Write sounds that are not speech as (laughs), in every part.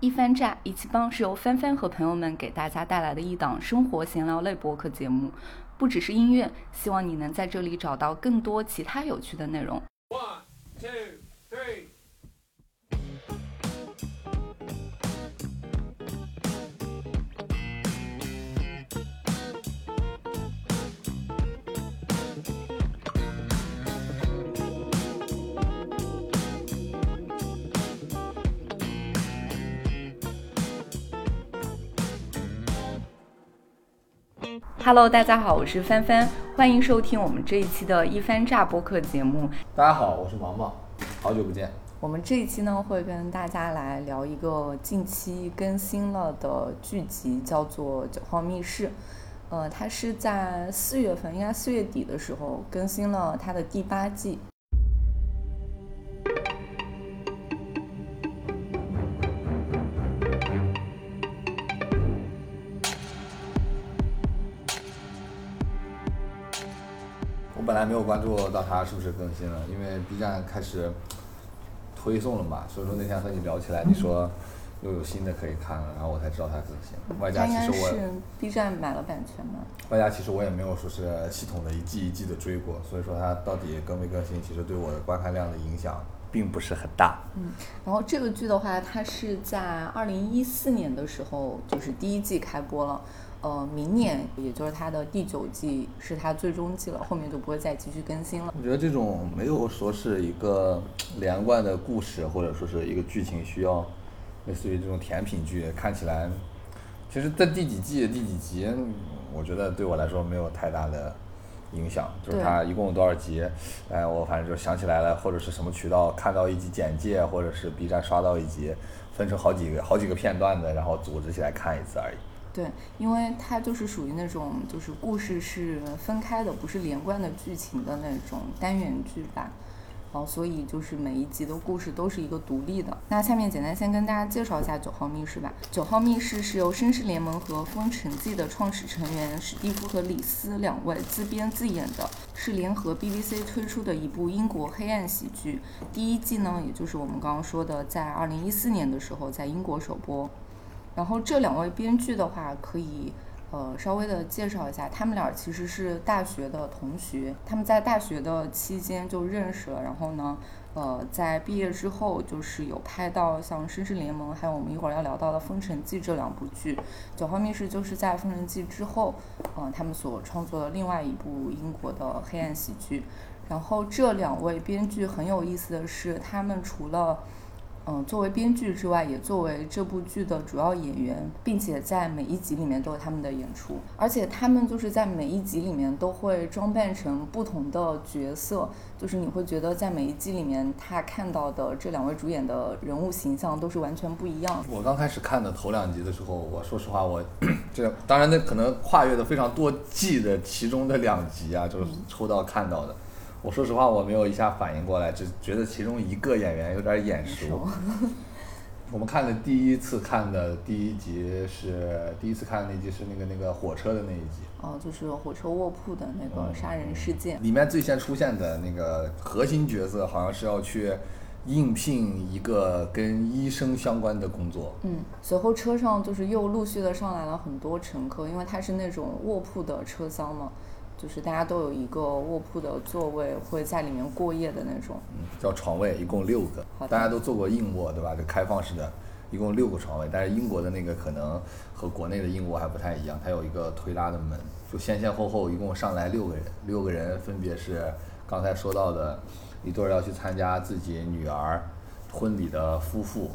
一番炸一起帮是由帆帆和朋友们给大家带来的一档生活闲聊类播客节目，不只是音乐，希望你能在这里找到更多其他有趣的内容。One, two,，Hello，大家好，我是帆帆，欢迎收听我们这一期的一番炸播客节目。大家好，我是毛毛，好久不见。我们这一期呢，会跟大家来聊一个近期更新了的剧集，叫做《九号密室》。呃，它是在四月份，应该四月底的时候更新了它的第八季。本来没有关注到它是不是更新了，因为 B 站开始推送了嘛，所以说那天和你聊起来，你说又有新的可以看了，然后我才知道它更新了。外加其实我，是 B 站买了版权嘛？外加其实我也没有说是系统的一季一季的追过，所以说它到底更没更新，其实对我的观看量的影响并不是很大。嗯，然后这个剧的话，它是在二零一四年的时候，就是第一季开播了。呃，明年也就是它的第九季是它最终季了，后面就不会再继续更新了。我觉得这种没有说是一个连贯的故事，或者说是一个剧情需要，类似于这种甜品剧，看起来，其实，在第几季、第几集，嗯我觉得对我来说没有太大的影响。就是它一共有多少集，哎，我反正就想起来了，或者是什么渠道看到一集简介，或者是 B 站刷到一集，分成好几个好几个片段的，然后组织起来看一次而已。对，因为它就是属于那种就是故事是分开的，不是连贯的剧情的那种单元剧吧。然后，所以就是每一集的故事都是一个独立的。那下面简单先跟大家介绍一下《九号密室》吧。《九号密室》是由绅士联盟和《封尘记》的创始成员史蒂夫和李斯两位自编自演的，是联合 BBC 推出的一部英国黑暗喜剧。第一季呢，也就是我们刚刚说的，在二零一四年的时候在英国首播。然后这两位编剧的话，可以呃稍微的介绍一下，他们俩其实是大学的同学，他们在大学的期间就认识了，然后呢，呃，在毕业之后就是有拍到像《绅士联盟》，还有我们一会儿要聊到的《封神记》这两部剧，《九号密室》就是在《封神记》之后，呃，他们所创作的另外一部英国的黑暗喜剧。然后这两位编剧很有意思的是，他们除了嗯，作为编剧之外，也作为这部剧的主要演员，并且在每一集里面都有他们的演出，而且他们就是在每一集里面都会装扮成不同的角色，就是你会觉得在每一集里面，他看到的这两位主演的人物形象都是完全不一样的。我刚开始看的头两集的时候，我说实话，我这当然那可能跨越的非常多季的其中的两集啊，就是抽到看到的。我说实话，我没有一下反应过来，只觉得其中一个演员有点眼熟。我们看的第一次看的第一集是第一次看的那集是那个那个火车的那一集，哦、就是火车卧铺的那个杀人事件。里面最先出现的那个核心角色好像是要去应聘一个跟医生相关的工作。嗯，随后车上就是又陆续的上来了很多乘客，因为它是那种卧铺的车厢嘛，就是大家都有一个卧铺的座位，会在里面过夜的那种。嗯，叫床位，一共六个大家都坐过硬卧对吧？就开放式的，一共六个床位，但是英国的那个可能和国内的硬卧还不太一样，它有一个推拉的门，就先先后后一共上来六个人，六个人分别是刚才说到的一对儿要去参加自己女儿婚礼的夫妇，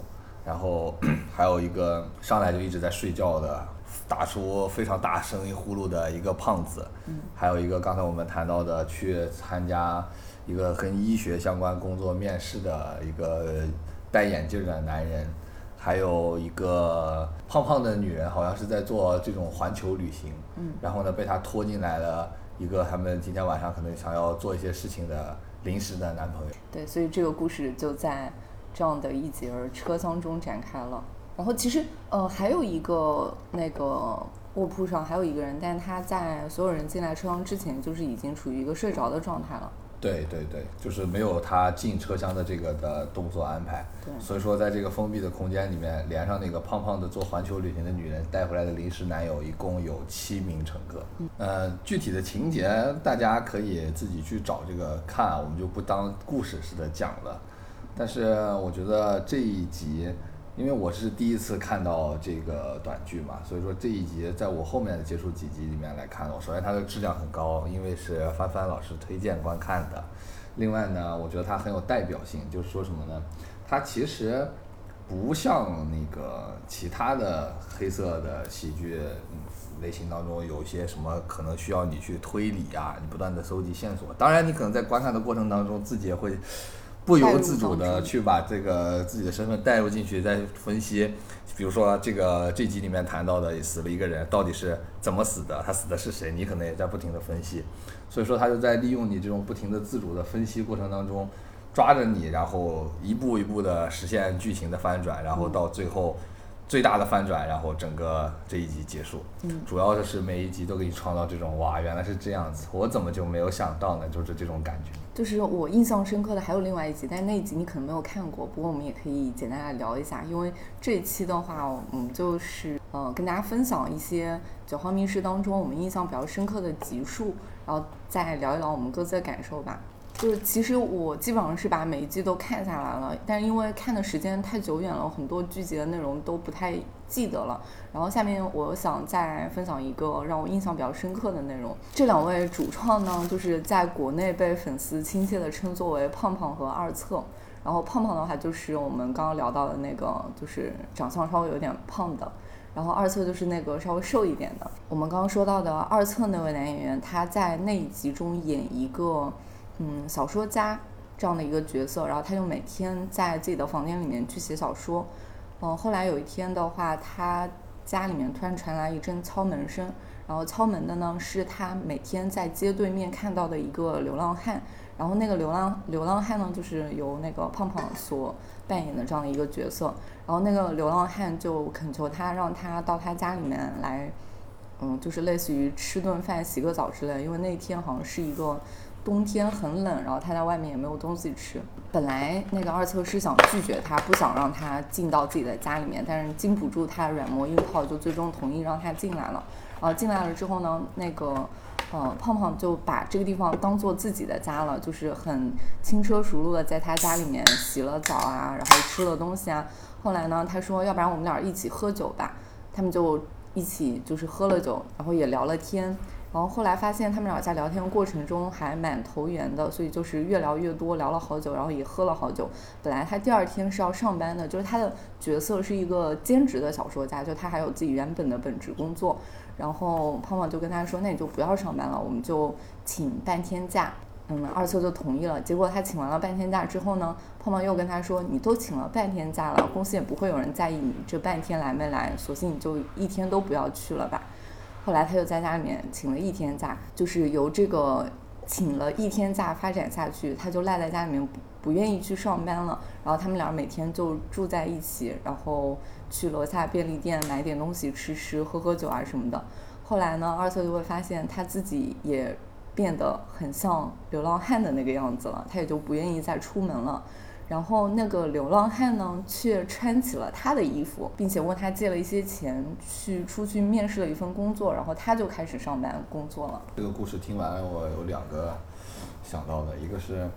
然后 (clears throat) 还有一个上来就一直在睡觉的。打出非常大声音呼噜的一个胖子，还有一个刚才我们谈到的去参加一个跟医学相关工作面试的一个戴眼镜的男人，还有一个胖胖的女人，好像是在做这种环球旅行，嗯然后呢被他拖进来了一个他们今天晚上可能想要做一些事情的临时的男朋友。对，所以这个故事就在这样的一节车厢中展开了。然后其实呃还有一个那个卧铺上还有一个人，但是他在所有人进来车厢之前就是已经处于一个睡着的状态了。对对对，就是没有他进车厢的这个的动作安排。对所以说在这个封闭的空间里面，连上那个胖胖的做环球旅行的女人带回来的临时男友，一共有七名乘客。呃，具体的情节大家可以自己去找这个看，我们就不当故事似的讲了。但是我觉得这一集，因为我是第一次看到这个短剧嘛，所以说这一集在我后面的接触几集里面来看，我首先它的质量很高，因为是帆帆老师推荐观看的。另外呢，我觉得它很有代表性，就是说什么呢？它其实不像那个其他的黑色的喜剧类型当中有一些什么可能需要你去推理啊，你不断的搜集线索。当然，你可能在观看的过程当中，自己也会不由自主的去把这个自己的身份带入进去，再分析。比如说这个这集里面谈到的死了一个人，到底是怎么死的？他死的是谁？你可能也在不停的分析。所以说，他就在利用你这种不停的自主的分析过程当中，抓着你，然后一步一步的实现剧情的翻转，然后到最后最大的翻转，然后整个这一集结束。嗯主要的是每一集都给你创造这种哇，原来是这样子，我怎么就没有想到呢？就是这种感觉。就是我印象深刻的还有另外一集，但是那一集你可能没有看过，不过我们也可以简单来聊一下，因为这一期的话，我们就是呃跟大家分享一些《九号密室》当中我们印象比较深刻的集数，然后再聊一聊我们各自的感受吧。就是其实我基本上是把每一季都看下来了，但是因为看的时间太久远了，很多剧集的内容都不太记得了。然后下面我想再分享一个让我印象比较深刻的内容。这两位主创呢，就是在国内被粉丝亲切地称作为胖胖和二侧。然后胖胖的话就是我们刚刚聊到的那个，就是长相稍微有点胖的。然后二侧就是那个稍微瘦一点的。我们刚刚说到的二侧那位男演员，他在那一集中演一个嗯小说家这样的一个角色，然后他就每天在自己的房间里面去写小说。嗯，后来有一天的话，他家里面突然传来一阵敲门声，然后敲门的呢是他每天在街对面看到的一个流浪汉，然后那个流浪流浪汉呢就是由那个胖胖所扮演的这样的一个角色，然后那个流浪汉就恳求他让他到他家里面来，嗯，就是类似于吃顿饭、洗个澡之类，因为那天好像是一个冬天很冷，然后他在外面也没有东西吃。本来那个二侧是想拒绝他，不想让他进到自己的家里面，但是经不住他软磨硬泡，就最终同意让他进来了。然后进来了之后呢，那个呃胖胖就把这个地方当做自己的家了，就是很轻车熟路的在他家里面洗了澡啊，然后吃了东西啊。后来呢，他说要不然我们俩一起喝酒吧，他们就一起就是喝了酒，然后也聊了天。然后后来发现他们俩在聊天过程中还蛮投缘的，所以就是越聊越多，聊了好久，然后也喝了好久。本来他第二天是要上班的，就是他的角色是一个兼职的小说家，就他还有自己原本的本职工作。然后胖胖就跟他说：“那你就不要上班了，我们就请半天假。”嗯，二侧就同意了。结果他请完了半天假之后呢，胖胖又跟他说：“你都请了半天假了，公司也不会有人在意你这半天来没来，索性你就一天都不要去了吧。”后来他就在家里面请了一天假，就是由这个请了一天假发展下去，他就赖在家里面不不愿意去上班了。然后他们俩每天就住在一起，然后去楼下便利店买点东西吃吃、喝喝酒啊什么的。后来呢，二侧就会发现他自己也变得很像流浪汉的那个样子了，他也就不愿意再出门了。然后那个流浪汉呢，却穿起了他的衣服，并且问他借了一些钱去出去面试了一份工作，然后他就开始上班工作了。这个故事听完，我有两个想到的，一个是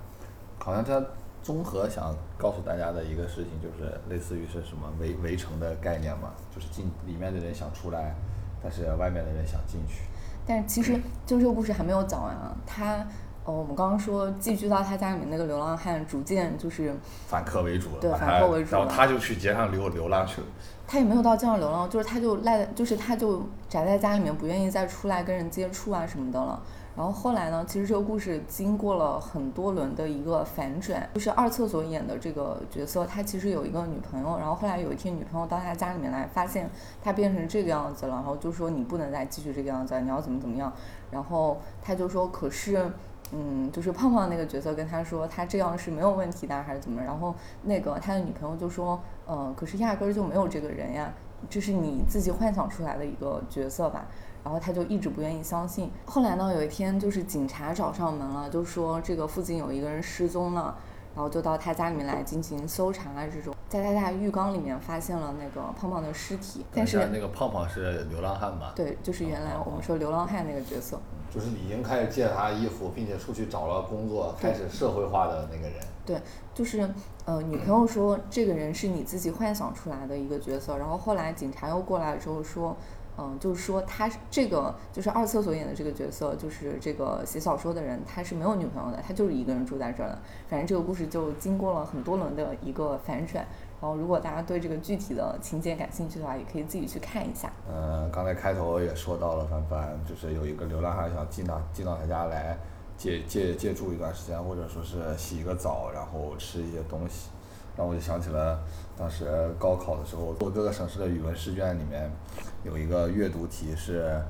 好像他综合想告诉大家的一个事情，就是类似于是什么围围城的概念嘛，就是进里面的人想出来，但是外面的人想进去。但是其实就这个故事还没有讲完啊，他。哦，我们刚刚说寄居到他家里面那个流浪汉，逐渐就是反客为主了，对反客为主然后他就去街上流流浪去了。他也没有到街上流浪，就是他就赖，就是他就宅在家里面，不愿意再出来跟人接触啊什么的了。然后后来呢，其实这个故事经过了很多轮的一个反转，就是二厕所演的这个角色，他其实有一个女朋友，然后后来有一天女朋友到他家里面来，发现他变成这个样子了，然后就说你不能再继续这个样子，你要怎么怎么样。然后他就说，可是。嗯，就是胖胖那个角色跟他说，他这样是没有问题的，还是怎么？然后那个他的女朋友就说，呃，可是压根儿就没有这个人呀，这是你自己幻想出来的一个角色吧。然后他就一直不愿意相信。后来呢，有一天就是警察找上门了，就说这个附近有一个人失踪了，然后就到他家里面来进行搜查啊这种。在他家浴缸里面发现了那个胖胖的尸体，但是那个胖胖是流浪汉吧？对，就是原来我们说流浪汉那个角色。就是你已经开始借他衣服，并且出去找了工作，开始社会化的那个人。对，就是呃，女朋友说这个人是你自己幻想出来的一个角色，然后后来警察又过来之后说。嗯，就是说他这个就是二厕所演的这个角色，就是这个写小说的人，他是没有女朋友的，他就是一个人住在这儿的。反正这个故事就经过了很多轮的一个反转。然后，如果大家对这个具体的情节感兴趣的话，也可以自己去看一下。嗯，刚才开头也说到了，凡凡就是有一个流浪汉想进到进到他家来借借借住一段时间，或者说是洗一个澡，然后吃一些东西。然后我就想起了当时高考的时候，做各个省市的语文试卷里面有一个阅读题是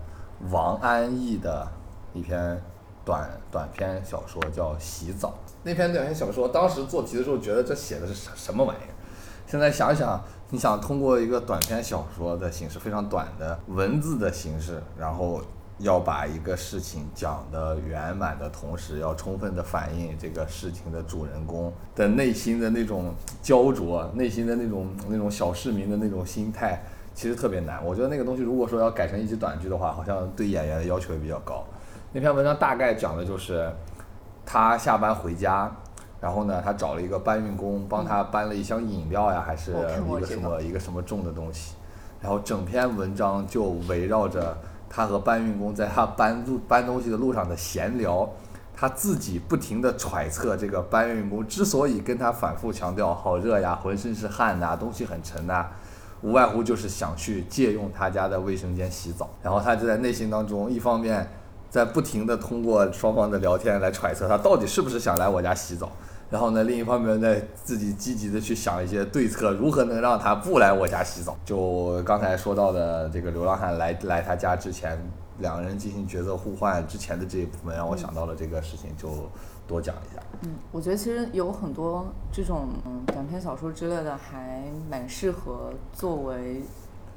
王安忆的一篇短短篇小说，叫《洗澡》。那篇短篇小说当时做题的时候觉得这写的是什什么玩意儿？现在想想，你想通过一个短篇小说的形式，非常短的文字的形式，然后。要把一个事情讲得圆满的同时，要充分的反映这个事情的主人公的内心的那种焦灼，内心的那种那种小市民的那种心态，其实特别难。我觉得那个东西如果说要改成一集短剧的话，好像对演员的要求也比较高。那篇文章大概讲的就是他下班回家，然后呢，他找了一个搬运工帮他搬了一箱饮料呀，还是一个什么一个什么重的东西，然后整篇文章就围绕着。他和搬运工在他搬路搬东西的路上的闲聊，他自己不停地揣测这个搬运工之所以跟他反复强调好热呀，浑身是汗呐，东西很沉呐，无外乎就是想去借用他家的卫生间洗澡。然后他就在内心当中，一方面在不停地通过双方的聊天来揣测他到底是不是想来我家洗澡。然后呢，另一方面在自己积极的去想一些对策，如何能让他不来我家洗澡？就刚才说到的这个流浪汉来来他家之前，两个人进行角色互换之前的这一部分，让我想到了这个事情，就多讲一下。嗯，我觉得其实有很多这种短篇小说之类的，还蛮适合作为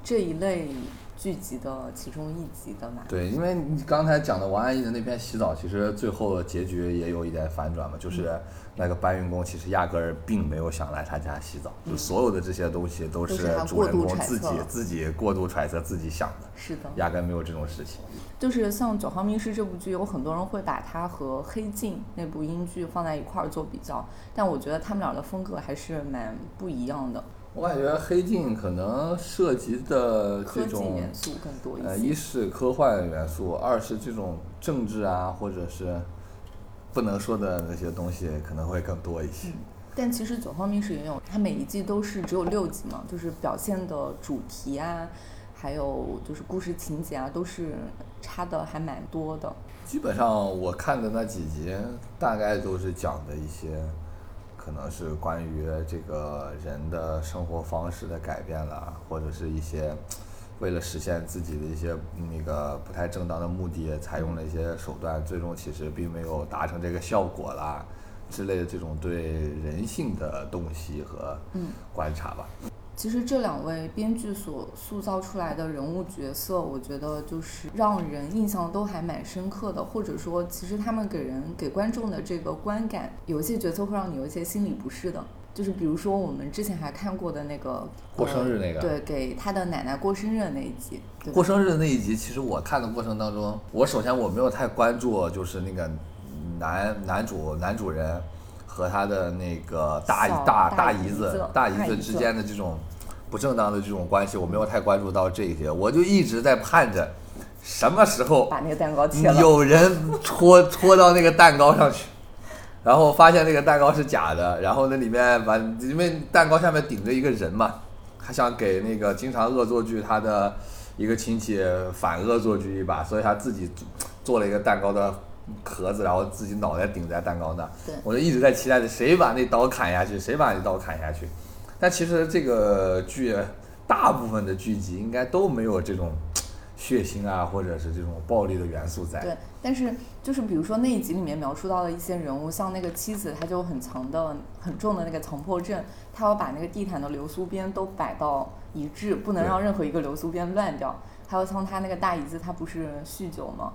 这一类。剧集的其中一集的嘛？对，因为你刚才讲的王安忆的那篇洗澡，其实最后结局也有一点反转嘛，就是那个搬运工其实压根儿并没有想来他家洗澡，就所有的这些东西都是主人公自己自己过度揣测自己想的，是的，压根没有这种事情。就是像《九号密室》这部剧，有很多人会把它和《黑镜》那部英剧放在一块儿做比较，但我觉得他们俩的风格还是蛮不一样的。我感觉《黑镜》可能涉及的这种元素更多一些。呃，一是科幻元素，二是这种政治啊，或者是不能说的那些东西可能会更多一些。但其实《九号密室》也有，它每一季都是只有六集嘛，就是表现的主题啊，还有就是故事情节啊，都是差的还蛮多的。基本上我看的那几集，大概都是讲的一些。可能是关于这个人的生活方式的改变了，或者是一些为了实现自己的一些那个不太正当的目的，采用了一些手段，最终其实并没有达成这个效果啦之类的这种对人性的洞悉和观察吧。其实这两位编剧所塑造出来的人物角色，我觉得就是让人印象都还蛮深刻的，或者说，其实他们给人给观众的这个观感，有一些角色会让你有一些心理不适的。就是比如说我们之前还看过的那个过生日那个，对，给他的奶奶过生日的那一集。过生日的那一集，其实我看的过程当中，我首先我没有太关注，就是那个男男主男主人和他的那个大大大姨子大姨子之间的这种。不正当的这种关系，我没有太关注到这些，我就一直在盼着什么时候把那个蛋糕切了，有人戳戳 (laughs) 到那个蛋糕上去，然后发现那个蛋糕是假的，然后那里面把因为蛋糕下面顶着一个人嘛，他想给那个经常恶作剧他的一个亲戚反恶作剧一把，所以他自己做了一个蛋糕的壳子，然后自己脑袋顶在蛋糕那，我就一直在期待着谁把那刀砍下去，谁把那刀砍下去。但其实这个剧大部分的剧集应该都没有这种血腥啊，或者是这种暴力的元素在。对，但是就是比如说那一集里面描述到的一些人物，像那个妻子，她就很强的、很重的那个强迫症，她要把那个地毯的流苏边都摆到一致，不能让任何一个流苏边乱掉。还有像她那个大姨子，她不是酗酒吗？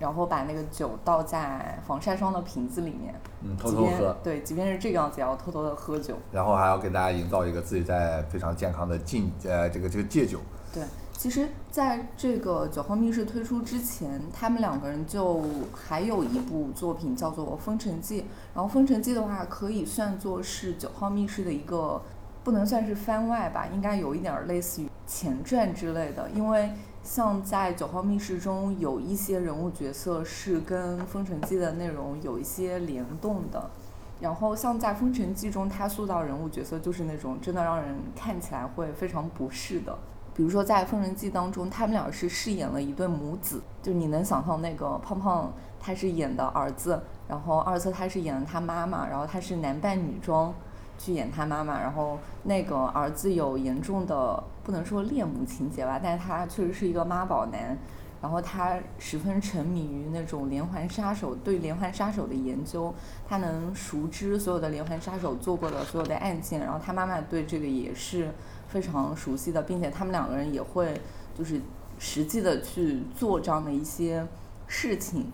然后把那个酒倒在防晒霜的瓶子里面，嗯，偷偷喝，对，即便是这个样子，也要偷偷的喝酒。然后还要给大家营造一个自己在非常健康的禁呃这个这个戒酒。对，其实在这个九号密室推出之前，他们两个人就还有一部作品叫做《封神记》，然后《封神记》的话可以算作是九号密室的一个，不能算是番外吧，应该有一点儿类似于前传之类的，因为像在九号密室中有一些人物角色是跟《封神记》的内容有一些联动的。然后像在《封神记》中，他塑造人物角色就是那种真的让人看起来会非常不适的。比如说在《封神记》当中，他们俩是饰演了一对母子，就你能想象那个胖胖他是演的儿子，然后二次他是演的他妈妈，然后他是男扮女装去演他妈妈，然后那个儿子有严重的不能说恋母情节吧，但是他确实是一个妈宝男。然后他十分沉迷于那种连环杀手，对连环杀手的研究，他能熟知所有的连环杀手做过的所有的案件，然后他妈妈对这个也是非常熟悉的，并且他们两个人也会就是实际的去做这样的一些事情，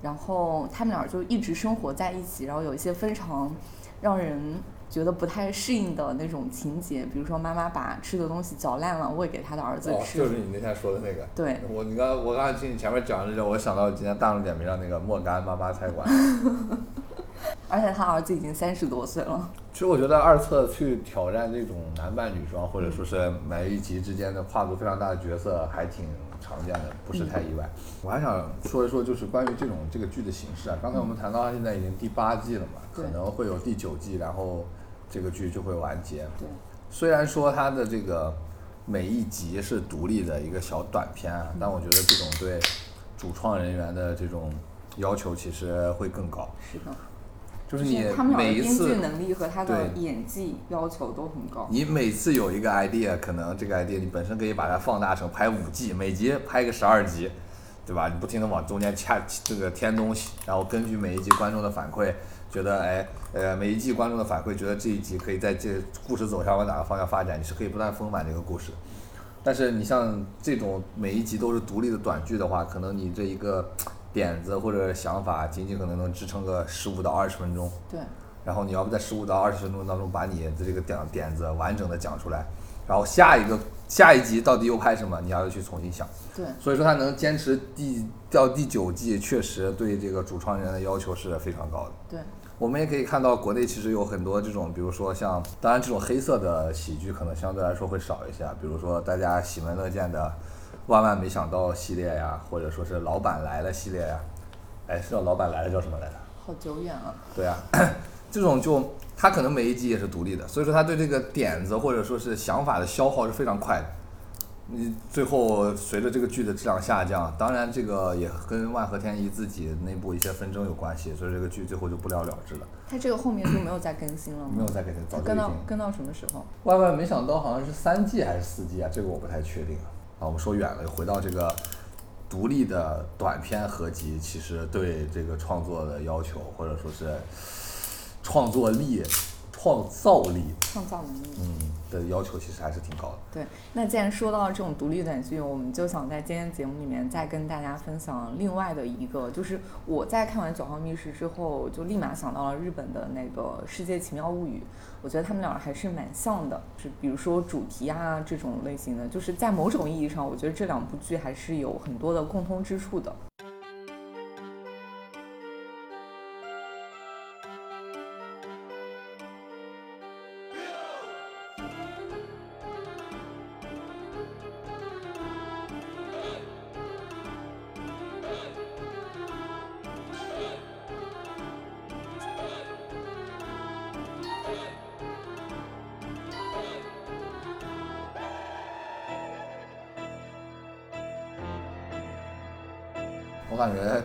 然后他们俩就一直生活在一起，然后有一些非常让人觉得不太适应的那种情节，比如说妈妈把吃的东西嚼烂了喂给他的儿子哦，吃，就是你那天说的那个。对，我你刚我刚才听你前面讲的这个，我想到今天大众点评上那个莫干妈妈菜馆。(laughs) 而且他儿子已经三十多岁了，其实我觉得二册去挑战这种男扮女装，或者说是每一集之间的跨度非常大的角色，还挺常见的，不是太意外。我还想说一说，就是关于这种这个剧的形式啊。刚才我们谈到它现在已经第八季了嘛，可能会有第九季，然后这个剧就会完结。对，虽然说它的这个每一集是独立的一个小短片啊，但我觉得这种对主创人员的这种要求其实会更高。是的，就是你每一次剧能力和他的对演技要求都很高。你每次有一个 idea，可能这个 idea 你本身可以把它放大成拍五季，每集拍个十二集，对吧？你不停的往中间掐这个添东西，然后根据每一集观众的反馈，觉得哎呃每一季观众的反馈，觉得这一集可以在这故事走向往哪个方向发展，你是可以不断丰满这个故事。但是你像这种每一集都是独立的短剧的话，可能你这一个点子或者想法，仅仅可能能支撑个十五到二十分钟。对，然后你要不在十五到二十分钟当中把你的这个点点子完整的讲出来，然后下一个下一集到底又拍什么，你还要去重新想。对，所以说他能坚持第到第九季，确实对这个主创人员的要求是非常高的。对，我们也可以看到，国内其实有很多这种，比如说像，当然这种黑色的喜剧可能相对来说会少一些啊，比如说大家喜闻乐见的《万万没想到》系列呀，或者说是《老板来了》系列呀，哎，是叫《老板来了》叫什么来着？好久远了。对啊，(clears throat) 这种就他可能每一集也是独立的，所以说他对这个点子或者说是想法的消耗是非常快的。你最后随着这个剧的质量下降，当然这个也跟万和天宜自己内部一些纷争有关系，所以这个剧最后就不了了之了，他这个后面就没有再更新了吗？没有再更新早就已跟到经。跟到什么时候？万万没想到好像是三季还是四季啊，这个我不太确定啊。啊，我们说远了，回到这个独立的短片合集，其实对这个创作的要求，或者说是创作力、创造力，创造能力。嗯的要求，其实还是挺高的。对，那既然说到这种独立短剧，我们就想在今天节目里面再跟大家分享另外的一个，就是我在看完《九号密室》之后，就立马想到了日本的那个《世界奇妙物语》，我觉得他们俩还是蛮像的，是比如说主题啊这种类型的，就是在某种意义上，我觉得这两部剧还是有很多的共通之处的。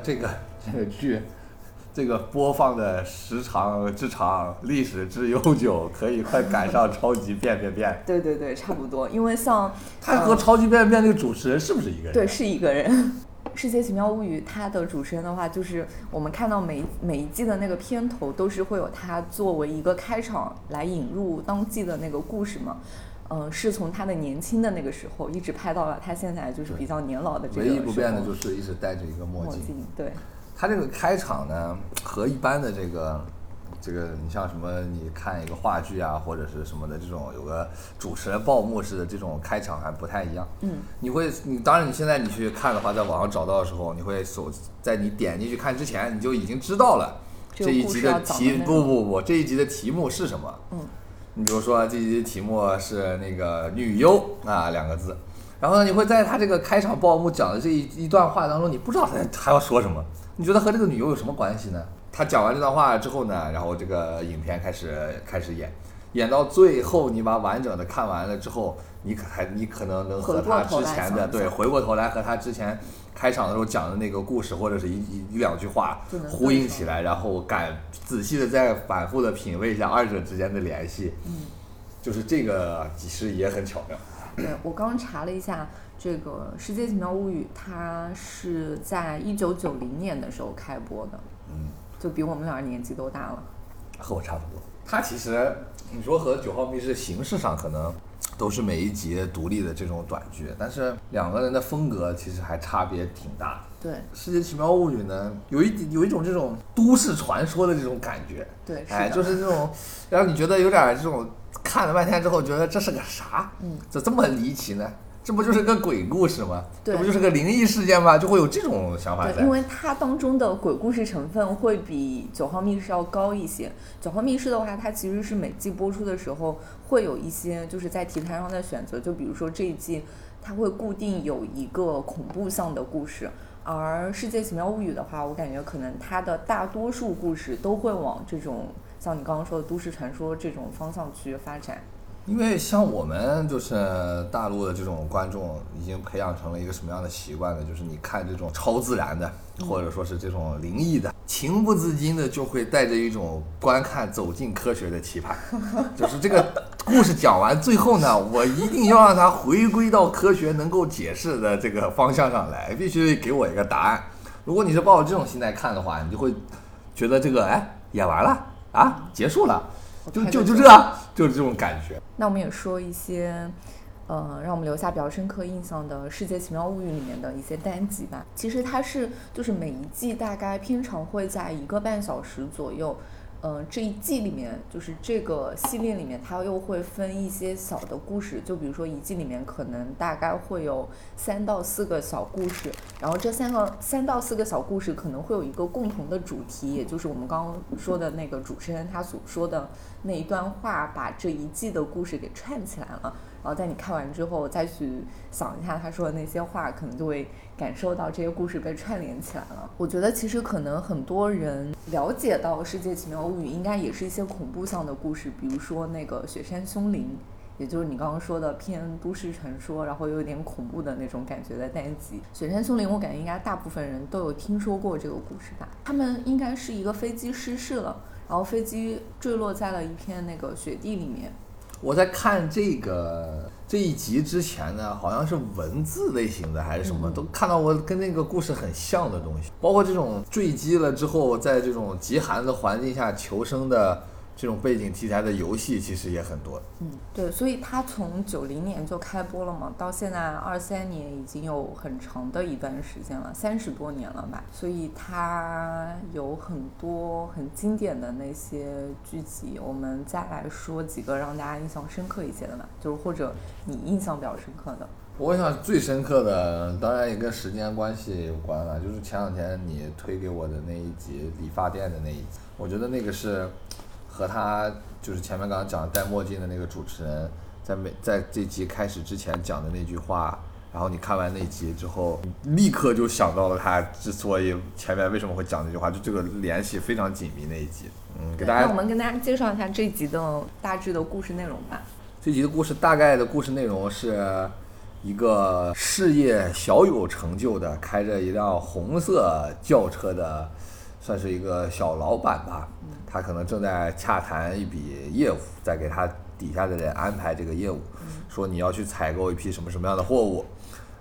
这个这个剧，这个播放的时长之长，历史之悠久，可以快赶上超级变变变。(laughs) 对对对，差不多，因为像他和超级变变变那个主持人是不是一个人？对，是一个人。《世界奇妙物语》它的主持人的话，就是我们看到每每一季的那个片头都是会有他作为一个开场来引入当季的那个故事嘛。嗯、是从他的年轻的那个时候一直拍到了他现在就是比较年老的这个唯一不变的就是一直戴着一个墨镜。墨镜，对，他这个开场呢，和一般的这个这个，你像什么，你看一个话剧啊，或者是什么的这种，有个主持人报幕式的这种开场还不太一样。嗯，你会，你当然你现在你去看的话，在网上找到的时候，你会手在你点进去看之前，你就已经知道了这一集的题不不不，这一集的题目是什么？嗯，你比如说这一集题目是那个女优啊两个字，然后呢，你会在他这个开场报幕讲的这一一段话当中，你不知道他他要说什么，你觉得和这个女优有什么关系呢？他讲完这段话之后呢，然后这个影片开始开始演，演到最后你把完整的看完了之后，你可还你可能能和他之前的对回过头来和他之前开场的时候讲的那个故事或者是一一一两句话呼应起来，然后感仔细的再反复的品味一下二者之间的联系。嗯，就是这个其实也很巧妙。对我刚查了一下，这个《世界奇妙物语》它是在一九九零年的时候开播的，嗯，就比我们俩年纪都大了。和我差不多。它其实你说和《九号密室》形式上可能都是每一集独立的这种短剧，但是两个人的风格其实还差别挺大的。对《世界奇妙物语》呢，有一有一种这种都市传说的这种感觉，对，哎，就是这种让你觉得有点儿这种看了半天之后，觉得这是个啥？嗯，咋这么离奇呢？这不就是个鬼故事吗？对这不就是个灵异事件吗？就会有这种想法对，在因。为它当中的鬼故事成分会比《九号密室》要高一些。《九号密室》的话，它其实是每季播出的时候会有一些就是在题材上的选择，就比如说这一季它会固定有一个恐怖向的故事，而《世界奇妙物语》的话，我感觉可能它的大多数故事都会往这种像你刚刚说的都市传说这种方向去发展。因为像我们就是大陆的这种观众，已经培养成了一个什么样的习惯呢？就是你看这种超自然的，或者说是这种灵异的，情不自禁的就会带着一种观看走进科学的期盼，就是这个故事讲完最后呢，我一定要让它回归到科学能够解释的这个方向上来，必须给我一个答案。如果你是抱着这种心态看的话，你就会觉得这个哎演完了啊，结束了，就就就这，就是这种感觉。那我们也说一些，呃，让我们留下比较深刻印象的《世界奇妙物语》里面的一些单集吧。其实它是就是每一季大概片长会在一个半小时左右。呃，这一季里面就是这个系列里面，它又会分一些小的故事，就比如说一季里面可能大概会有三到四个小故事，然后这三个三到四个小故事可能会有一个共同的主题，也就是我们刚刚说的那个主持人他所说的那一段话，把这一季的故事给串起来了。然后在你看完之后再去想一下他说的那些话，可能就会感受到这些故事被串联起来了。我觉得其实可能很多人了解到《世界奇妙物语》，应该也是一些恐怖向的故事，比如说那个雪山凶灵。也就是你刚刚说的偏都市传说，然后有点恐怖的那种感觉的单集。雪山凶灵，我感觉应该大部分人都有听说过这个故事吧？他们应该是一个飞机失事了，然后飞机坠落在了一片那个雪地里面。我在看这个这一集之前呢，好像是文字类型的还是什么，嗯。都看到我跟那个故事很像的东西，包括这种坠机了之后，在这种极寒的环境下求生的这种背景题材的游戏，其实也很多。嗯，对，所以它从九零年就开播了嘛，到现在二三年已经有很长的一段时间了，三十多年了吧。所以它有很多很经典的那些剧集，我们再来说几个让大家印象深刻一些的吧，就是或者你印象比较深刻的。我想最深刻的，当然也跟时间关系有关了，就是前两天你推给我的那一集理发店的那一集，我觉得那个是和他就是前面刚刚讲戴墨镜的那个主持人，在每在这集开始之前讲的那句话，然后你看完那集之后，立刻就想到了他之所以前面为什么会讲那句话，就这个联系非常紧密那一集。嗯，给大家我们跟大家介绍一下这集的大致的故事内容吧。这集的故事大概的故事内容是一个事业小有成就的，开着一辆红色轿车的，算是一个小老板吧。他可能正在洽谈一笔业务，在给他底下的人安排这个业务，说你要去采购一批什么什么样的货物。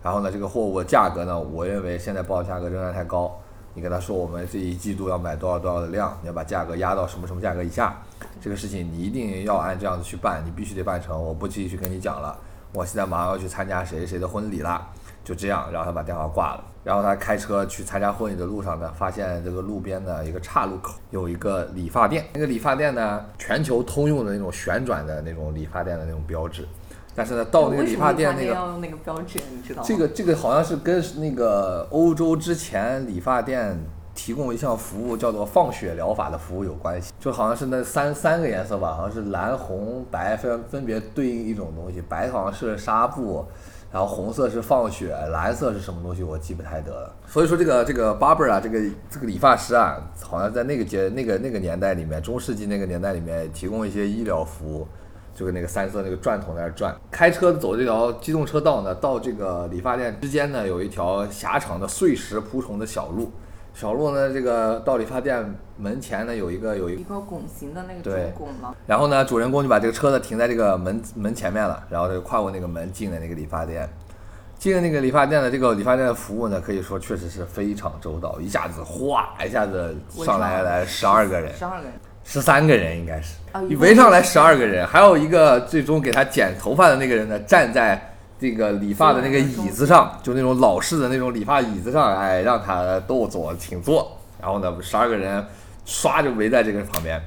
然后呢，这个货物的价格呢，我认为现在报的价格仍然太高，你跟他说我们这一季度要买多少多少的量，你要把价格压到什么什么价格以下，这个事情你一定要按这样子去办，你必须得办成。我不继续跟你讲了，我现在马上要去参加谁谁的婚礼了，就这样，然后他把电话挂了。然后他开车去参加婚礼的路上呢，发现这个路边的一个岔路口有一个理发店，那个理发店呢，全球通用的那种旋转的那种理发店的那种标志，但是呢，到那个理发店那个要用那个标志，你知道吗？这个这个好像是跟那个欧洲之前理发店提供一项服务叫做放血疗法的服务有关系，就好像是那三三个颜色吧，好像是蓝、红、白分分别对应一种东西，白好像是纱布，然后红色是放血，蓝色是什么东西我记不太得了。所以说这个这个 barber 啊，这个这个理发师啊，好像在那个节那个那个年代里面，中世纪那个年代里面提供一些医疗服务。就跟那个三色那个转筒在那转，开车走这条机动车道呢，到这个理发店之间呢，有一条狭长的碎石铺成的小路。小鹿呢，这个到理发店门前呢，有一个有一一个拱形的那个对。主拱嘛，然后呢，主人公就把这个车呢停在这个门门前面了，然后他就跨过那个门进了那个理发店。进了那个理发店的这个理发店的服务呢，可以说确实是非常周到，一下子哗一下子上来来十二个人，十二个人，十三个人。应该是围上来十二个人，还有一个最终给他剪头发的那个人呢，站在这个理发的那个椅子上，就那种老式的那种理发椅子上，哎，让他都坐，请坐。然后呢，十二个人唰就围在这个旁边，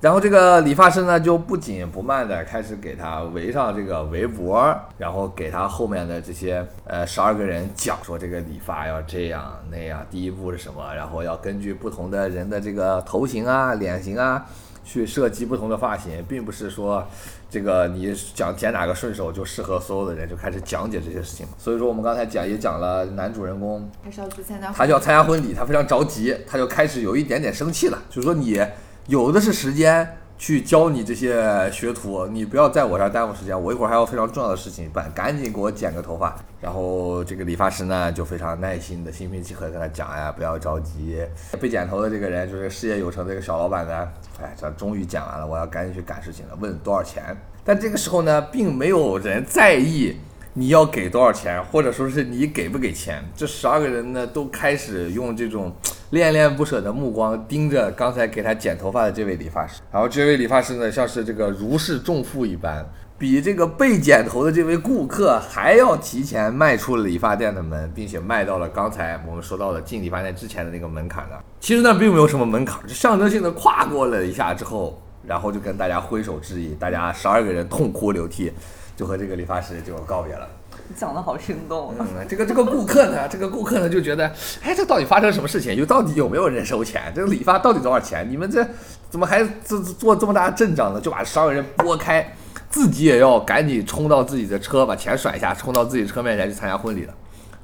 然后这个理发师呢，就不紧不慢的开始给他围上这个围脖，然后给他后面的这些呃十二个人讲说这个理发要这样那样，第一步是什么，然后要根据不同的人的这个头型啊、脸型啊，去设计不同的发型，并不是说这个你讲剪哪个顺手就适合所有的人，就开始讲解这些事情。所以说我们刚才讲也讲了男主人公他是要去参加。他就要参加婚礼，他非常着急，他就开始有一点点生气了，就是说你有的是时间去教你这些学徒，你不要在我这儿耽误时间，我一会儿还有非常重要的事情办，赶紧给我剪个头发。然后这个理发师呢就非常耐心的、心平气和地跟他讲呀，不要着急。被剪头的这个人就是事业有成的这个小老板呢，哎，这终于剪完了，我要赶紧去赶事情了，问多少钱。但这个时候呢，并没有人在意。你要给多少钱，或者说是你给不给钱？这十二个人呢，都开始用这种恋恋不舍的目光盯着刚才给他剪头发的这位理发师。然后这位理发师呢，像是这个如释重负一般，比这个被剪头的这位顾客还要提前迈出了理发店的门，并且迈到了刚才我们说到的进理发店之前的那个门槛呢。其实那，并没有什么门槛，就象征性的跨过了一下之后，然后就跟大家挥手致意，大家十二个人痛哭流涕。就和这个理发师就告别了。讲的好生动。嗯，这个这个顾客呢，这个顾客呢就觉得，哎，这到底发生什么事情？又到底有没有人收钱？这个理发到底多少钱？你们这怎么还做做这么大阵仗呢？就把十二个人拨开，自己也要赶紧冲到自己的车，把钱甩下，冲到自己车面前去参加婚礼了。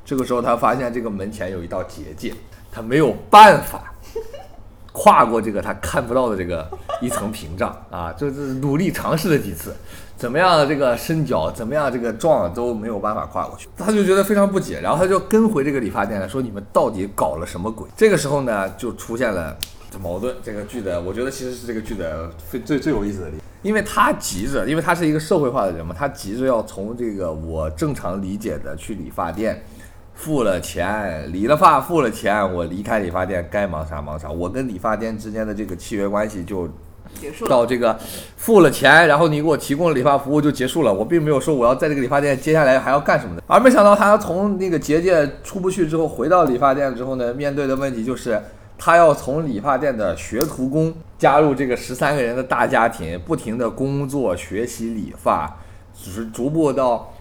这个时候他发现这个门前有一道结界，他没有办法跨过这个他看不到的这个一层屏障啊，就是努力尝试了几次。怎么样，这个伸脚，怎么样，这个撞都没有办法跨过去，他就觉得非常不解，然后他就跟回这个理发店来说：“你们到底搞了什么鬼？”这个时候呢，就出现了矛盾。这个剧的，我觉得其实是这个剧的最最最有意思的地方，因为他急着，因为他是一个社会化的人嘛，他急着要从这个我正常理解的去理发店，付了钱，理了发，付了钱，我离开理发店该忙啥忙啥，我跟理发店之间的这个契约关系就。束到这个付了钱，然后你给我提供了理发服务就结束了。我并没有说我要在这个理发店接下来还要干什么的，而没想到他从那个结界出不去之后，回到理发店之后呢，面对的问题就是他要从理发店的学徒工加入这个十三个人的大家庭，不停的工作学习理发，只是逐步到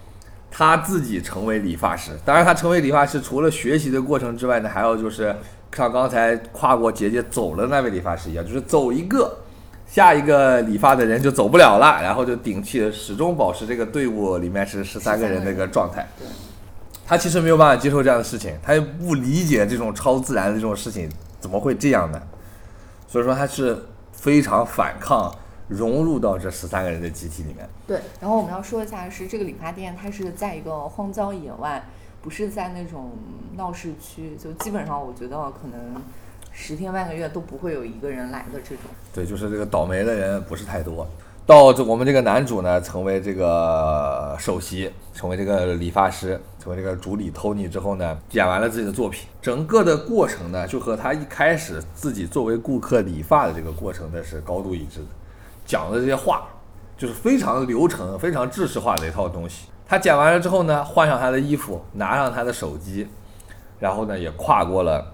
他自己成为理发师。当然，他成为理发师除了学习的过程之外呢，还有就是像刚才跨过结界走了那位理发师一样，就是走一个。下一个理发的人就走不了了，然后就顶替，始终保持这个队伍里面是十三个人那个状态。他其实没有办法接受这样的事情，他也不理解这种超自然的这种事情怎么会这样呢？所以说他是非常反抗融入到这十三个人的集体里面。对，然后我们要说一下是这个理发店，它是在一个荒郊野外，不是在那种闹市区，就基本上我觉得可能。十天半个月都不会有一个人来的这种，对，就是这个倒霉的人不是太多。到这我们这个男主呢，成为这个首席，成为这个理发师，成为这个主理 Tony 之后呢，剪完了自己的作品，整个的过程呢，就和他一开始自己作为顾客理发的这个过程呢是高度一致的，讲的这些话就是非常流程、非常制式化的一套东西。他剪完了之后呢，换上他的衣服，拿上他的手机，然后呢，也跨过了。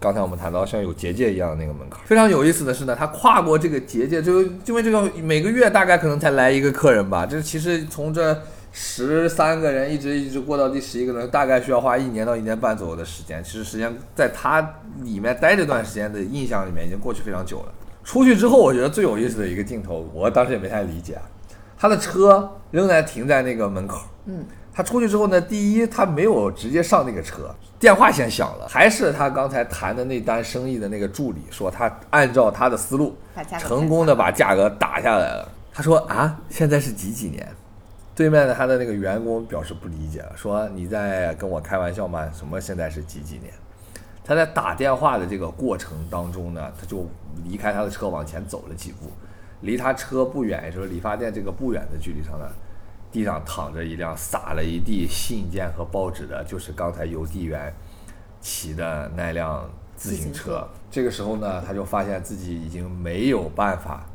刚才我们谈到像有结界一样的那个门槛，非常有意思的是呢，他跨过这个结界，就因为这个每个月大概可能才来一个客人吧，这其实从这十三个人一直一直过到第十一个人，大概需要花一年到一年半左右的时间。其实时间在他里面待这段时间的印象里面已经过去非常久了。出去之后，我觉得最有意思的一个镜头，我当时也没太理解啊，他的车仍然停在那个门口，嗯，他出去之后呢，第一他没有直接上那个车，电话先响了，还是他刚才谈的那单生意的那个助理说他按照他的思路成功的把价格打下来了。他说啊，现在是几几年？对面的他的那个员工表示不理解了，说你在跟我开玩笑吗？什么现在是几几年？他在打电话的这个过程当中呢，他就离开他的车往前走了几步，离他车不远，也就是理发店这个不远的距离上呢，地上躺着一辆撒了一地信件和报纸的，就是刚才邮递员骑的那辆自行车。这个时候呢，他就发现自己已经没有办法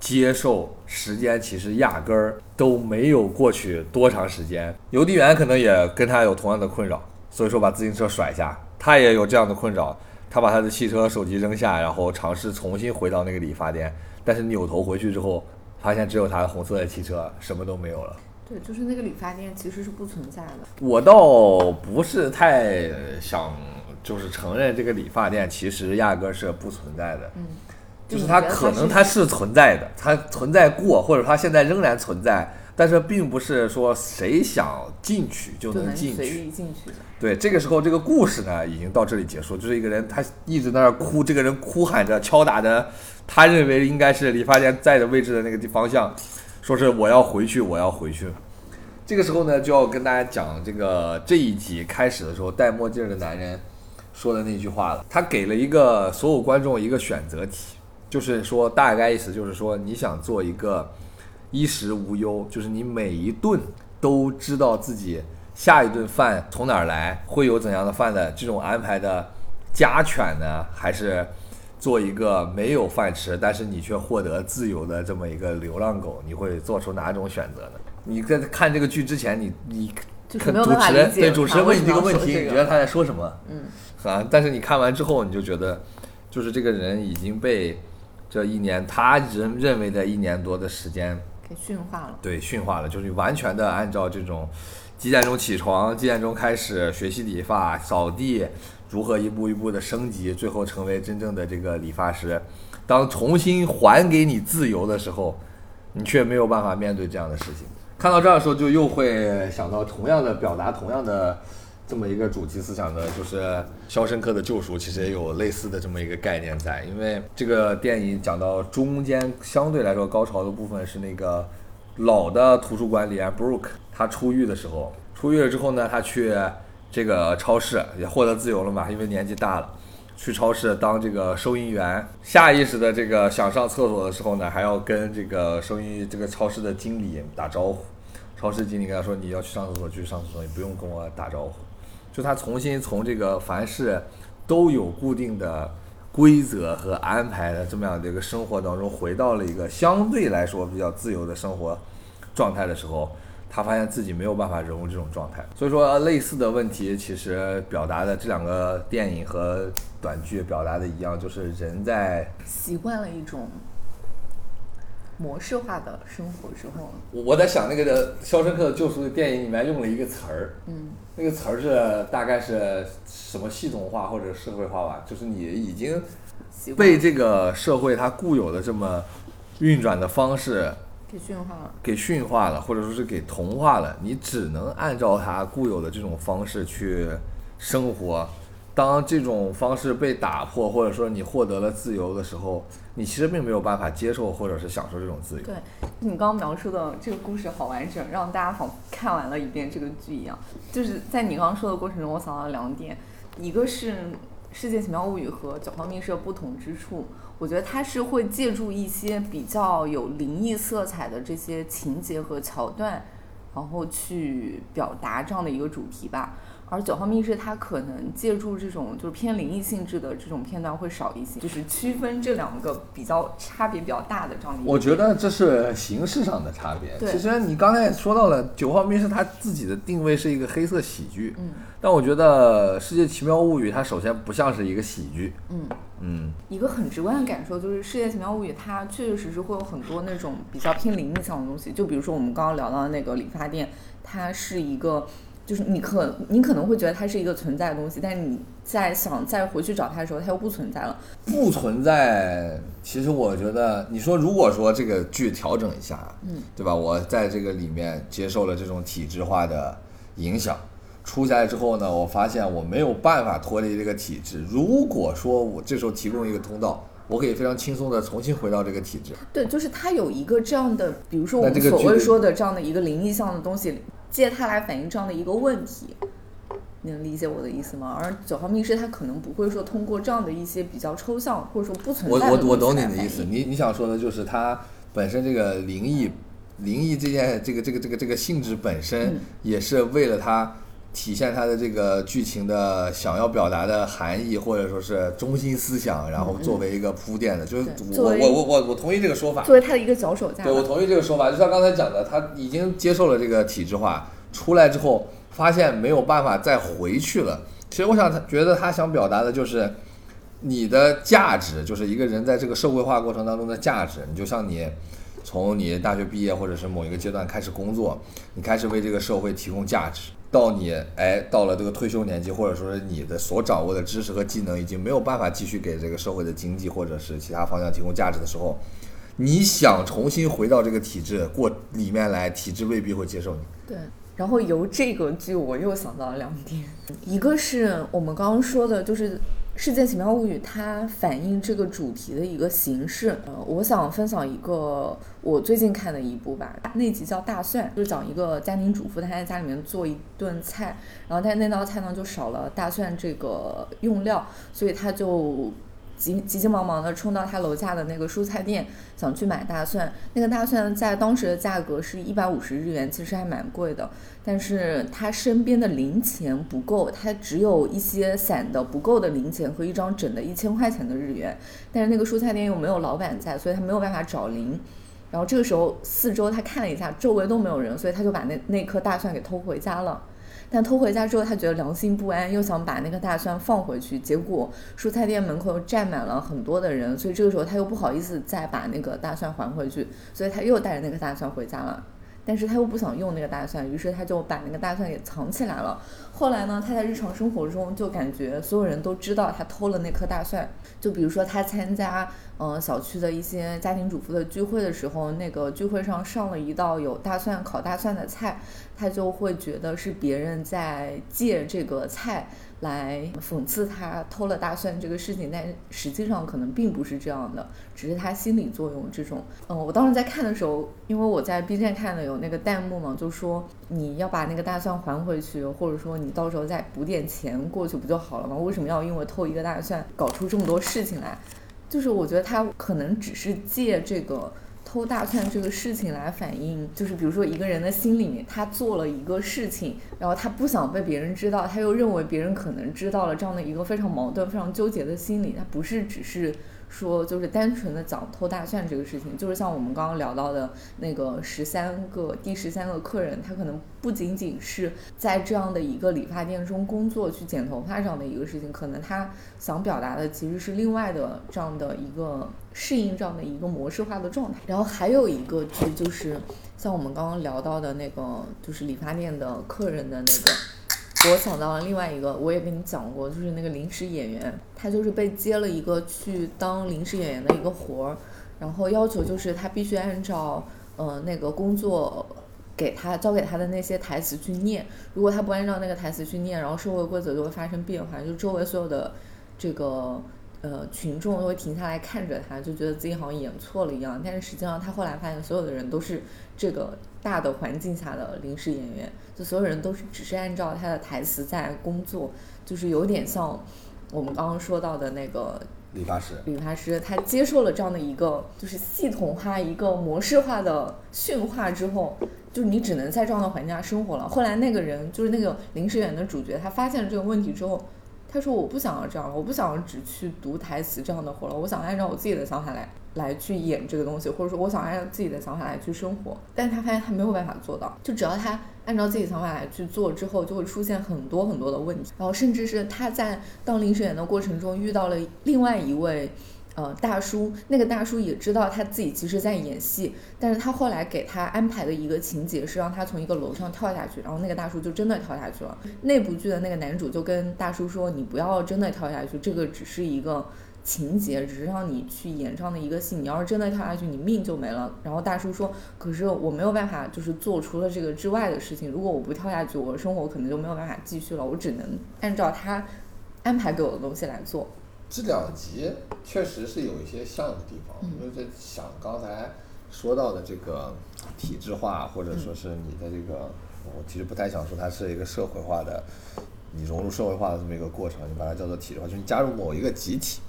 接受时间，其实压根儿都没有过去多长时间。邮递员可能也跟他有同样的困扰，所以说把自行车甩下，他也有这样的困扰。他把他的汽车、手机扔下，然后尝试重新回到那个理发店，但是扭头回去之后，发现只有他的红色的汽车，什么都没有了。对，就是那个理发店其实是不存在的。我倒不是太想，就是承认这个理发店其实压根儿是不存在的。嗯，就是它可能它是存在的，它存在过，或者它现在仍然存在，但是并不是说谁想进去就就能能进随去。意进去的。对，这个时候这个故事呢已经到这里结束，就是一个人他一直在那儿哭，这个人哭喊着、敲打着，他认为应该是理发店在的位置的那个地方向，说是我要回去，我要回去。这个时候呢，就要跟大家讲这个这一集开始的时候，戴墨镜的男人说的那句话了。他给了一个所有观众一个选择题，就是说大概意思就是说，你想做一个衣食无忧，就是你每一顿都知道自己下一顿饭从哪儿来，会有怎样的饭的这种安排的家犬呢，还是做一个没有饭吃，但是你却获得自由的这么一个流浪狗？你会做出哪种选择呢？你在看这个剧之前，你你主持人对主持人问你这个问题，你觉得他在说什么？嗯，啊，但是你看完之后，你就觉得，就是这个人已经被这一年他人认为的一年多的时间给驯化了。对驯化了，就是完全的按照这种几点钟起床，几点钟开始学习理发、扫地，如何一步一步的升级，最后成为真正的这个理发师。当重新还给你自由的时候，你却没有办法面对这样的事情。看到这儿的时候，就又会想到同样的表达同样的这么一个主题思想的，就是《肖申克的救赎》，其实也有类似的这么一个概念在。因为这个电影讲到中间相对来说高潮的部分是那个老的图书馆里安 Brooke 他出狱的时候，出狱了之后呢，他去这个超市也获得自由了嘛，因为年纪大了。去超市当这个收银员，下意识的这个想上厕所的时候呢，还要跟这个收银这个超市的经理打招呼。超市经理跟他说：“你要去上厕所去上厕所，你不用跟我打招呼。”就他重新从这个凡事都有固定的规则和安排的这么样的一个生活当中，回到了一个相对来说比较自由的生活状态的时候，他发现自己没有办法融入这种状态。所以说，类似的问题其实表达的这两个电影和短剧表达的一样，就是人在习惯了一种模式化的生活之后，我我在想那个的《肖申克的救赎》的电影里面用了一个词儿，嗯，那个词儿是大概是什么系统化或者社会化吧，就是你已经被这个社会它固有的这么运转的方式给驯化了。给驯化了，或者说是给同化了，你只能按照它固有的这种方式去生活。当这种方式被打破，或者说你获得了自由的时候，你其实并没有办法接受或者是享受这种自由。对你刚刚描述的这个故事好完整，让大家仿佛看完了一遍这个剧一样。就是在你刚刚说的过程中，我想到了两点，一个是世界奇妙物语》和《九号密室》不同之处，我觉得他是会借助一些比较有灵异色彩的这些情节和桥段，然后去表达这样的一个主题吧。而九号密室它可能借助这种就是偏灵异性质的这种片段会少一些，就是区分这两个比较差别比较大的这样的一个。我觉得这是形式上的差别。其实你刚才也说到了，《九号密室》它自己的定位是一个黑色喜剧，嗯但我觉得《世界奇妙物语》它首先不像是一个喜剧，嗯，嗯，一个很直观的感受就是《世界奇妙物语》它确确实实会有很多那种比较偏灵异向的东西，就比如说我们刚刚聊到的那个理发店，它是一个。就是你可你可能会觉得它是一个存在的东西，但是你在想再回去找它的时候，它又不存在了。不存在。其实我觉得，你说如果说这个剧调整一下，嗯，对吧？我在这个里面接受了这种体制化的影响，出下来之后呢，我发现我没有办法脱离这个体制。如果说我这时候提供一个通道，我可以非常轻松的重新回到这个体制。对，就是它有一个这样的，比如说我们所谓说的这样的一个灵异向的东西，借它来反映这样的一个问题，你能理解我的意思吗？而九号密室它可能不会说通过这样的一些比较抽象或者说不存在的我我懂东西来反你的意思，你你想说的就是它本身这个灵异，灵异这件这个这个这个这个性质本身嗯也是为了它体现他的这个剧情的想要表达的含义或者说是中心思想，然后作为一个铺垫的，就是我我我我我同意这个说法，作为他的一个脚手架。对我同意这个说法，就像刚才讲的，他已经接受了这个体制化，出来之后发现没有办法再回去了。其实我想，他觉得他想表达的就是你的价值，就是一个人在这个社会化过程当中的价值。你就像你从你大学毕业或者是某一个阶段开始工作，你开始为这个社会提供价值。到你哎到了这个退休年纪，或者说是你的所掌握的知识和技能已经没有办法继续给这个社会的经济或者是其他方向提供价值的时候，你想重新回到这个体制过里面来，体制未必会接受你。对，然后由这个剧我又想到了两点，一个是我们刚刚说的，就是《世界奇妙物语》它反映这个主题的一个形式。呃，我想分享一个我最近看的一部吧，那集叫《大蒜》，就是讲一个家庭主妇她在家里面做一顿菜，然后但那道菜呢就少了大蒜这个用料，所以她就。急急急忙忙的冲到他楼下的那个蔬菜店，想去买大蒜。那个大蒜在当时的价格是一百五十日元，其实还蛮贵的。但是他身边的零钱不够，他只有一些散的不够的零钱和一张整的一千块钱的日元。但是那个蔬菜店又没有老板在，所以他没有办法找零。然后这个时候四周他看了一下，周围都没有人，所以他就把那那颗大蒜给偷回家了。但偷回家之后，他觉得良心不安，又想把那个大蒜放回去，结果蔬菜店门口又站满了很多的人，所以这个时候他又不好意思再把那个大蒜还回去，所以他又带着那个大蒜回家了。但是他又不想用那个大蒜，于是他就把那个大蒜给藏起来了。后来呢，他在日常生活中就感觉所有人都知道他偷了那颗大蒜。就比如说他参加呃小区的一些家庭主妇的聚会的时候，那个聚会上上了一道有大蒜烤大蒜的菜，他就会觉得是别人在借这个菜来讽刺他偷了大蒜这个事情，但实际上可能并不是这样的，只是他心理作用这种。嗯，我当时在看的时候，因为我在 B 站看的有那个弹幕嘛，就说你要把那个大蒜还回去，或者说你到时候再补点钱过去不就好了吗？为什么要因为偷一个大蒜搞出这么多事情来？就是我觉得他可能只是借这个。偷大蒜这个事情来反映，就是比如说一个人的心里面，他做了一个事情，然后他不想被别人知道，他又认为别人可能知道了，这样的一个非常矛盾、非常纠结的心理，他不是只是说就是单纯的讲偷大蒜这个事情，就是像我们刚刚聊到的那个十三个第十三个客人，他可能不仅仅是在这样的一个理发店中工作去剪头发这样的一个事情，可能他想表达的其实是另外的这样的一个适应这样的一个模式化的状态。然后还有一个剧就是像我们刚刚聊到的那个，就是理发店的客人的那个。我想到了另外一个，我也跟你讲过，就是那个临时演员，他就是被接了一个去当临时演员的一个活儿，然后要求就是他必须按照呃那个工作给他交给他的那些台词去念，如果他不按照那个台词去念，然后社会规则就会发生变化，就周围所有的这个呃群众都会停下来看着他，就觉得自己好像演错了一样，但是实际上他后来发现所有的人都是这个大的环境下的临时演员。就所有人都是只是按照他的台词在工作，就是有点像，我们刚刚说到的那个理发师，理发师，他接受了这样的一个就是系统化、一个模式化的驯化之后，就是你只能在这样的环境下生活了。后来那个人就是那个临时演员的主角，他发现了这个问题之后，他说：“我不想要这样了，我不想要只去读台词这样的活了，我想按照我自己的想法来来去演这个东西，或者说我想按照自己的想法来去生活。”但是他发现他没有办法做到，就只要他按照自己想法来去做之后，就会出现很多很多的问题，然后甚至是他在当临时演的过程中遇到了另外一位。呃，大叔，那个大叔也知道他自己其实在演戏，但是他后来给他安排的一个情节是让他从一个楼上跳下去，然后那个大叔就真的跳下去了。那部剧的那个男主就跟大叔说：“你不要真的跳下去，这个只是一个情节，只是让你去演唱的一个戏。你要是真的跳下去，你命就没了。”然后大叔说：“可是我没有办法，就是做除了这个之外的事情。如果我不跳下去，我的生活可能就没有办法继续了。我只能按照他安排给我的东西来做。”这两集确实是有一些像的地方，我就在想刚才说到的这个体制化，或者说是你的这个，我其实不太想说它是一个社会化的，你融入社会化的这么一个过程，你把它叫做体制化，就是你加入某一个集体，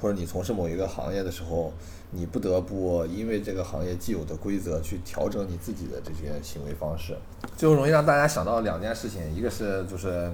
或者你从事某一个行业的时候，你不得不因为这个行业既有的规则去调整你自己的这些行为方式，就容易让大家想到两件事情，一个是就是。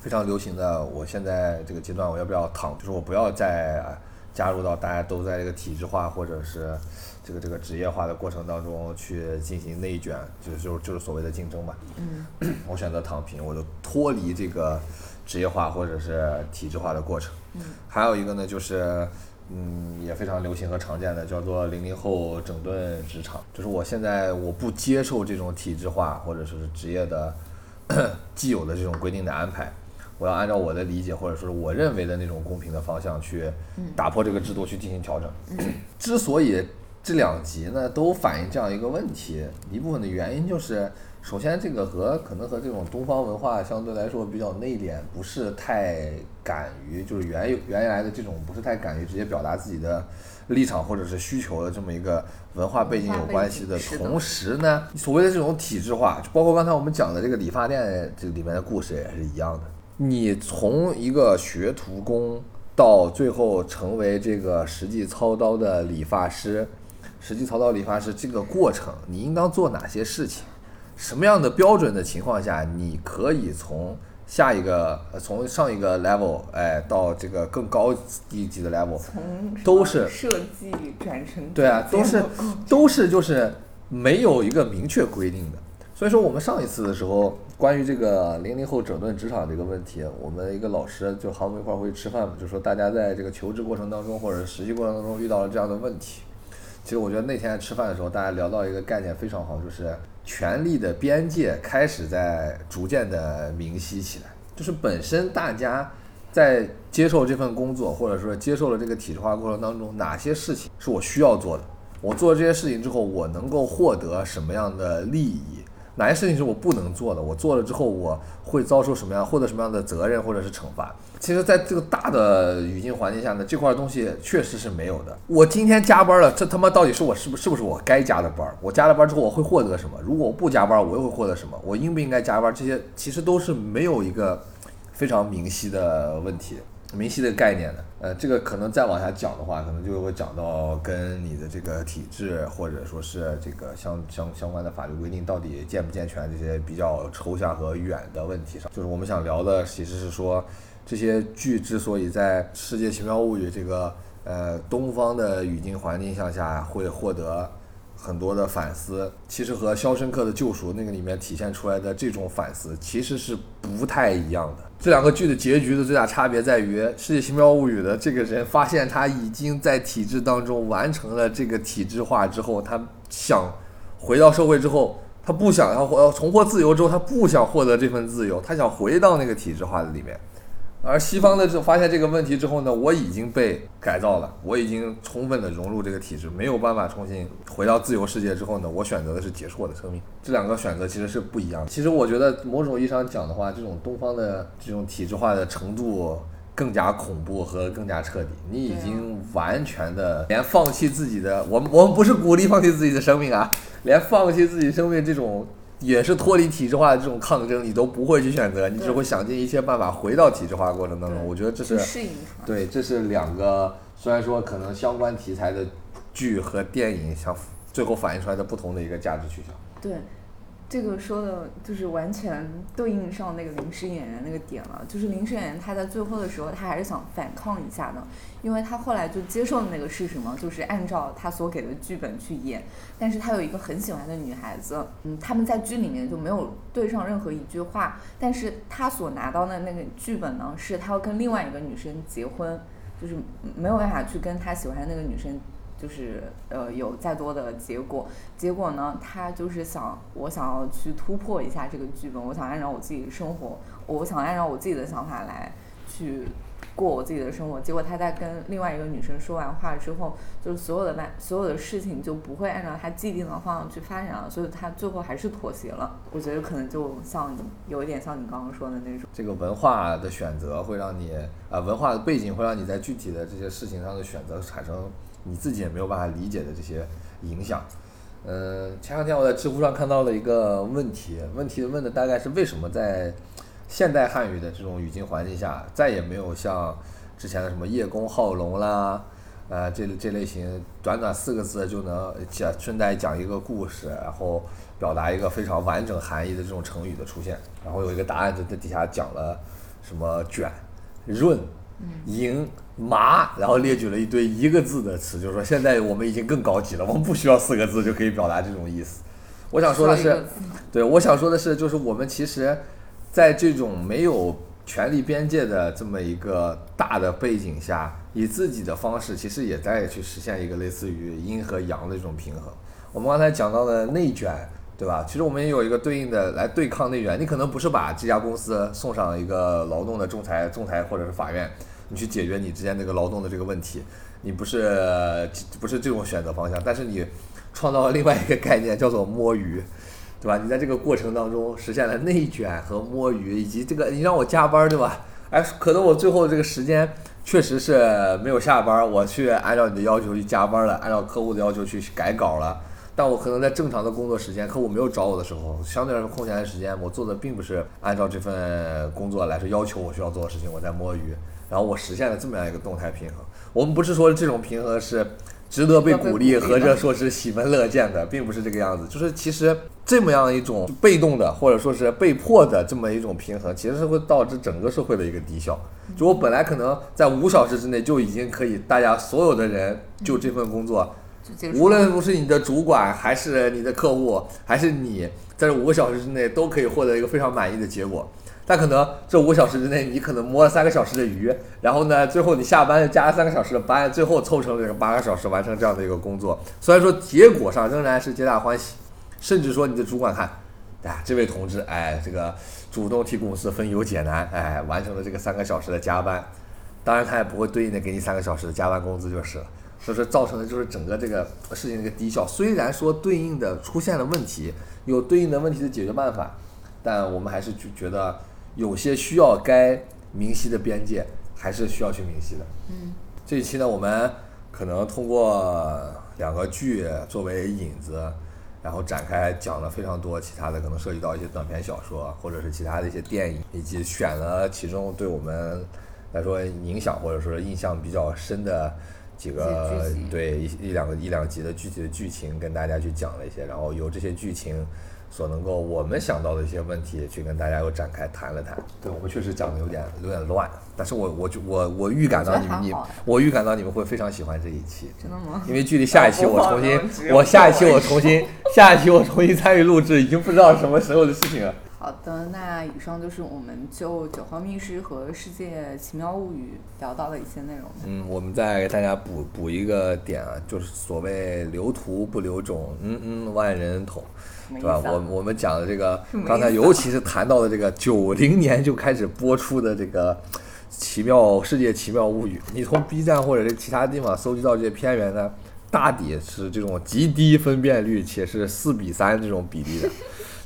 非常流行的，我现在这个阶段我要不要躺？就是我不要再加入到大家都在这个体制化或者是这个这个职业化的过程当中去进行内卷，就是就是就是所谓的竞争嘛。嗯，我选择躺平，我就脱离这个职业化或者是体制化的过程。嗯，还有一个呢，就是嗯也非常流行和常见的叫做零零后整顿职场，就是我现在我不接受这种体制化或者说是职业的既有的这种规定的安排。我要按照我的理解，或者说是我认为的那种公平的方向去打破这个制度，去进行调整。之所以这两集呢都反映这样一个问题，一部分的原因就是，首先这个和可能和这种东方文化相对来说比较内敛，不是太敢于就是原原来的这种不是太敢于直接表达自己的立场或者是需求的这么一个文化背景有关系的。同时呢，所谓的这种体制化，就包括刚才我们讲的这个理发店这里面的故事也是一样的。你从一个学徒工到最后成为这个实际操刀的理发师，实际操刀理发师这个过程，你应当做哪些事情？什么样的标准的情况下，你可以从下一个，从上一个 level，哎，到这个更高一级的 level，都是设计转成对啊，都是都是就是没有一个明确规定的。所以说，我们上一次的时候，关于这个零零后整顿职场这个问题，我们一个老师就和我们一块儿回去吃饭嘛，就说大家在这个求职过程当中或者实习过程当中遇到了这样的问题。其实我觉得那天吃饭的时候，大家聊到一个概念非常好，就是权力的边界开始在逐渐的明晰起来。就是本身大家在接受这份工作，或者说接受了这个体制化过程当中，哪些事情是我需要做的？我做这些事情之后，我能够获得什么样的利益？哪些事情是我不能做的？我做了之后，我会遭受什么样、获得什么样的责任或者是惩罚？其实，在这个大的语境环境下呢，这块东西确实是没有的。我今天加班了，这他妈到底是我是不是不是我该加的班？我加了班之后，我会获得什么？如果我不加班，我又会获得什么？我应不应该加班？这些其实都是没有一个非常明晰的问题。明晰的概念的，呃，这个可能再往下讲的话，可能就会讲到跟你的这个体制或者说是这个相相相关的法律规定到底健不健全这些比较抽象和远的问题上。就是我们想聊的，其实是说这些剧之所以在《世界奇妙物语》这个呃东方的语境环境下下会获得很多的反思，其实和《肖申克的救赎》那个里面体现出来的这种反思其实是不太一样的。这两个剧的结局的最大差别在于，《世界奇妙物语》的这个人发现他已经在体制当中完成了这个体制化之后，他想回到社会之后，他不想要要重获自由之后，他不想获得这份自由，他想回到那个体制化的里面。而西方的这发现这个问题之后呢，我已经被改造了，我已经充分的融入这个体制，没有办法重新回到自由世界之后呢，我选择的是结束我的生命。这两个选择其实是不一样的。其实我觉得某种意义上讲的话，这种东方的这种体制化的程度更加恐怖和更加彻底。你已经完全的连放弃自己的，我们我们不是鼓励放弃自己的生命啊，连放弃自己生命这种也是脱离体制化的这种抗争，你都不会去选择，你只会想尽一切办法回到体制化过程当中。我觉得这是。对，这是两个虽然说可能相关题材的剧和电影，想最后反映出来的不同的一个价值取向。对，这个说的就是完全对应上那个临时演员那个点了。就是临时演员他在最后的时候，他还是想反抗一下的，因为他后来就接受的那个是什么，就是按照他所给的剧本去演。但是他有一个很喜欢的女孩子，嗯，他们在剧里面就没有对上任何一句话，但是他所拿到的那个剧本呢，是他要跟另外一个女生结婚，就是没有办法去跟他喜欢的那个女生。就是呃有再多的结果，结果呢，他就是想我想要去突破一下这个剧本，我想按照我自己的生活，我想按照我自己的想法来去过我自己的生活。结果他在跟另外一个女生说完话之后，就是所有的办所有的事情就不会按照他既定的方向去发展了，所以他最后还是妥协了。我觉得可能就像有一点像你刚刚说的那种，这个文化的选择会让你啊、文化的背景会让你在具体的这些事情上的选择产生你自己也没有办法理解的这些影响。嗯，前两天我在知乎上看到了一个问题，问题问的大概是为什么在现代汉语的这种语境环境下，再也没有像之前的什么叶公好龙啦，呃，这这类型短短四个字就能讲顺带讲一个故事，然后表达一个非常完整含义的这种成语的出现。然后有一个答案就在底下讲了什么卷、润、赢、麻，然后列举了一堆一个字的词，就是说现在我们已经更高级了，我们不需要四个字就可以表达这种意思。我想说的是对，我想说的是，就是我们其实，在这种没有权力边界的这么一个大的背景下，以自己的方式，其实也在去实现一个类似于阴和阳的这种平衡。我们刚才讲到的内卷，对吧？其实我们也有一个对应的来对抗内卷。你可能不是把这家公司送上一个劳动的仲裁、仲裁或者是法院，你去解决你之间那个劳动的这个问题，你不是不是这种选择方向，但是你创造了另外一个概念，叫做摸鱼。对吧？你在这个过程当中实现了内卷和摸鱼，以及这个你让我加班，对吧？哎，可能我最后这个时间确实是没有下班，我去按照你的要求去加班了，按照客户的要求去改稿了。但我可能在正常的工作时间，客户没有找我的时候，相对来说空闲的时间，我做的并不是按照这份工作来说要求我需要做的事情，我在摸鱼，然后我实现了这么样一个动态平衡。我们不是说这种平衡是值得被鼓励，值得被鼓励的或者说是喜闻乐见的，并不是这个样子。就是其实这么样一种被动的，或者说是被迫的这么一种平衡，其实是会导致整个社会的一个低效。就我本来可能在五小时之内就已经可以，大家所有的人就这份工作。无论不是你的主管，还是你的客户，还是你，在这五个小时之内都可以获得一个非常满意的结果。但可能这五个小时之内，你可能摸了三个小时的鱼，然后呢，最后你下班加了三个小时的班，最后凑成了这个八个小时完成这样的一个工作。虽然说结果上仍然是皆大欢喜，甚至说你的主管看，哎，这位同志，哎，这个主动替公司分忧解难，哎，完成了这个三个小时的加班，当然他也不会对应的给你三个小时的加班工资就是了。所以说造成的就是整个这个事情的一个低效。虽然说对应的出现了问题，有对应的问题的解决办法，但我们还是觉觉得有些需要该明晰的边界，还是需要去明晰的。嗯，这一期呢，我们可能通过两个剧作为引子，然后展开讲了非常多其他的，可能涉及到一些短篇小说，或者是其他的一些电影，以及选了其中对我们来说影响或者说印象比较深的几个对一一两个一两集的具体的剧情跟大家去讲了一些，然后由这些剧情所能够我们想到的一些问题去跟大家又展开谈了谈。对我们确实讲的有点有点乱，但是我我就我我预感到你们你我预感到你们会非常喜欢这一期。真的吗？因为距离下一期我重新我下一期我重新，下一期我重新参与录制，已经不知道什么时候的事情了。好的，那以上就是我们就《九号密室》和《世界奇妙物语》聊到的一些内容。嗯，我们再给大家补补一个点啊，就是所谓留图不留种，嗯嗯，万人捅，对吧？我我们讲的这个，刚才尤其是谈到的这个九零年就开始播出的这个《奇妙世界奇妙物语》，你从 B 站或者是其他地方搜集到这些片源呢，大抵是这种极低分辨率且是四比三这种比例的。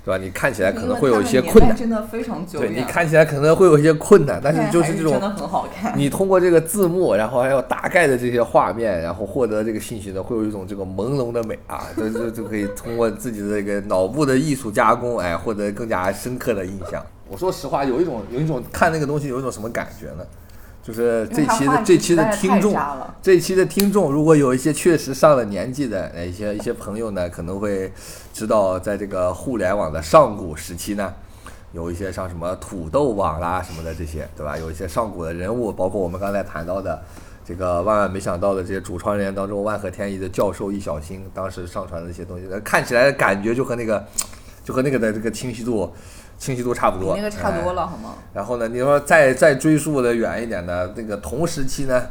对吧？你看起来可能会有一些困难，真的非常久对，你看起来可能会有一些困难，但是就是这种真的很好看。你通过这个字幕，然后还有大概的这些画面，然后获得这个信息呢，会有一种这个朦胧的美啊，就就就可以通过自己的这个脑部的艺术加工，哎，获得更加深刻的印象。我说实话，有一种有一种看那个东西有一种什么感觉呢？就是这期的这期的听众这期的听众，如果有一些确实上了年纪的呃一些一些朋友呢，可能会知道，在这个互联网的上古时期呢，有一些像什么土豆网啦什么的这些，对吧？有一些上古的人物，包括我们刚才谈到的这个万万没想到的这些主创人员当中，万和天宜的教授易小星当时上传的一些东西，呃看起来感觉就和那个就和那个的这个清晰度清晰度差不多，比那个差哎多了，好吗？然后呢，你说再再追溯的远一点的，那个同时期呢，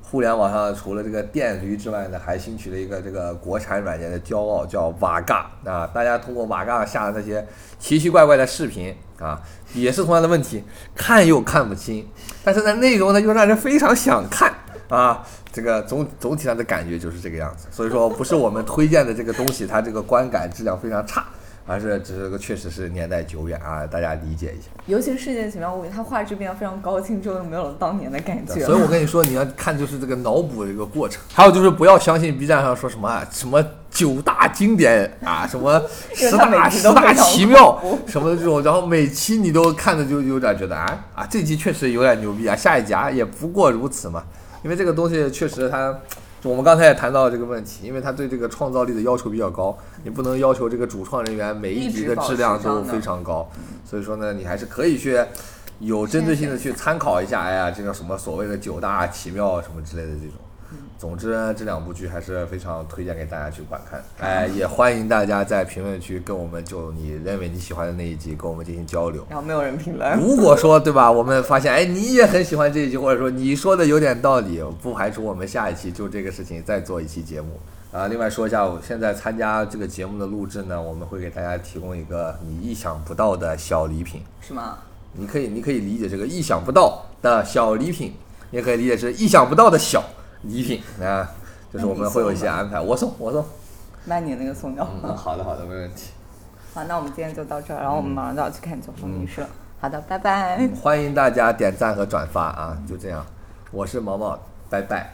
互联网上除了这个电驴之外呢，还兴起了一个这个国产软件的骄傲，叫瓦嘎啊。大家通过瓦嘎下的那些奇奇怪怪的视频啊，也是同样的问题，看又看不清，但是呢，内容呢又让人非常想看啊。这个总总体上的感觉就是这个样子，所以说不是我们推荐的这个东西，它这个观感质量非常差，而是只是个确实是年代久远啊，大家理解一下。尤其是《世界奇妙物语》，它画质变得非常高清之后，就没有了当年的感觉。所以我 (laughs) 跟你说，你要看就是这个脑补的一个过程，还有就是不要相信 B 站上说什么啊什么九大经典啊，什么 (laughs) 十大十大奇妙什么的这种，然后每期你都看着就有点觉得啊啊这集确实有点牛逼啊，下一集啊也不过如此嘛，因为这个东西确实它。就我们刚才也谈到这个问题，因为他对这个创造力的要求比较高，你不能要求这个主创人员每一集的质量都非常高，所以说呢，你还是可以去有针对性的去参考一下，哎呀，这个什么所谓的九大奇妙什么之类的这种。总之呢，这两部剧还是非常推荐给大家去观看，哎，也欢迎大家在评论区跟我们就你认为你喜欢的那一集跟我们进行交流。然后没有人评论，如果说对吧，我们发现哎你也很喜欢这一集，或者说你说的有点道理，不排除我们下一期就这个事情再做一期节目啊。另外说一下，我现在参加这个节目的录制呢，我们会给大家提供一个你意想不到的小礼品。是吗？你可以你可以理解这个意想不到的小礼品，也可以理解是意想不到的小礼品啊，就是我们会有一些安排，我送我送。那你那个送掉嗯，好的好的，没问题。好，那我们今天就到这儿，然后我们马上就要去看《九峰女士》了。好的，拜拜。欢迎大家点赞和转发啊，就这样，我是毛毛，拜拜。